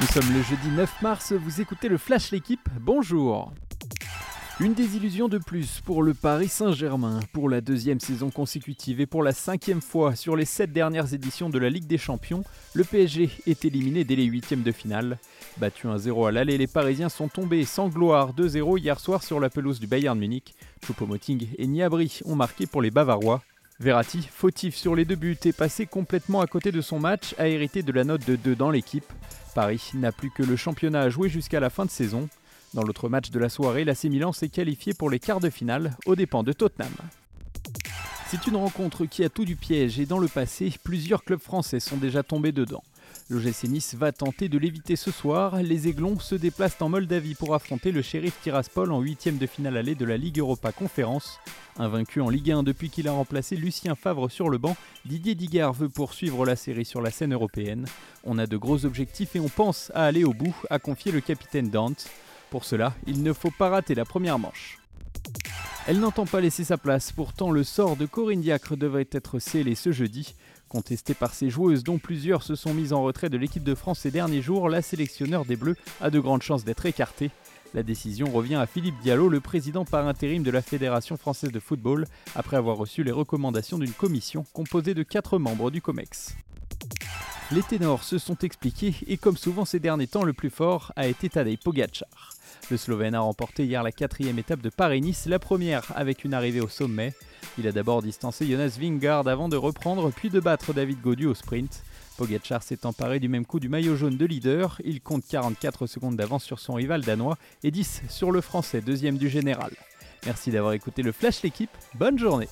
Nous sommes le jeudi 9 mars, vous écoutez le Flash L'équipe, bonjour une désillusion de plus pour le Paris Saint-Germain. Pour la deuxième saison consécutive et pour la cinquième fois sur les sept dernières éditions de la Ligue des Champions, le PSG est éliminé dès les huitièmes de finale. Battu 1-0 à l'aller, les Parisiens sont tombés sans gloire 2-0 hier soir sur la pelouse du Bayern Munich. Choupo-Moting et Niabri ont marqué pour les Bavarois. Verratti, fautif sur les deux buts et passé complètement à côté de son match, a hérité de la note de 2 dans l'équipe. Paris n'a plus que le championnat à jouer jusqu'à la fin de saison. Dans l'autre match de la soirée, l'AC Milan s'est qualifié pour les quarts de finale aux dépens de Tottenham. C'est une rencontre qui a tout du piège et dans le passé, plusieurs clubs français sont déjà tombés dedans. L'OGC Nice va tenter de l'éviter ce soir. Les Aiglons se déplacent en Moldavie pour affronter le shérif Tiraspol en huitième de finale allée de la Ligue Europa Conférence. Invaincu en Ligue 1 depuis qu'il a remplacé Lucien Favre sur le banc, Didier Digard veut poursuivre la série sur la scène européenne. On a de gros objectifs et on pense à aller au bout, a confié le capitaine Dante. Pour cela, il ne faut pas rater la première manche. Elle n'entend pas laisser sa place, pourtant le sort de Corinne Diacre devrait être scellé ce jeudi. Contestée par ses joueuses dont plusieurs se sont mises en retrait de l'équipe de France ces derniers jours, la sélectionneur des Bleus a de grandes chances d'être écartée. La décision revient à Philippe Diallo, le président par intérim de la Fédération française de football, après avoir reçu les recommandations d'une commission composée de quatre membres du COMEX. Les ténors se sont expliqués et comme souvent ces derniers temps, le plus fort a été Tadej Pogacar. Le Slovène a remporté hier la quatrième étape de Paris-Nice, la première avec une arrivée au sommet. Il a d'abord distancé Jonas Vingard avant de reprendre puis de battre David Gaudu au sprint. Pogacar s'est emparé du même coup du maillot jaune de leader. Il compte 44 secondes d'avance sur son rival danois et 10 sur le français, deuxième du général. Merci d'avoir écouté le Flash l'équipe. Bonne journée.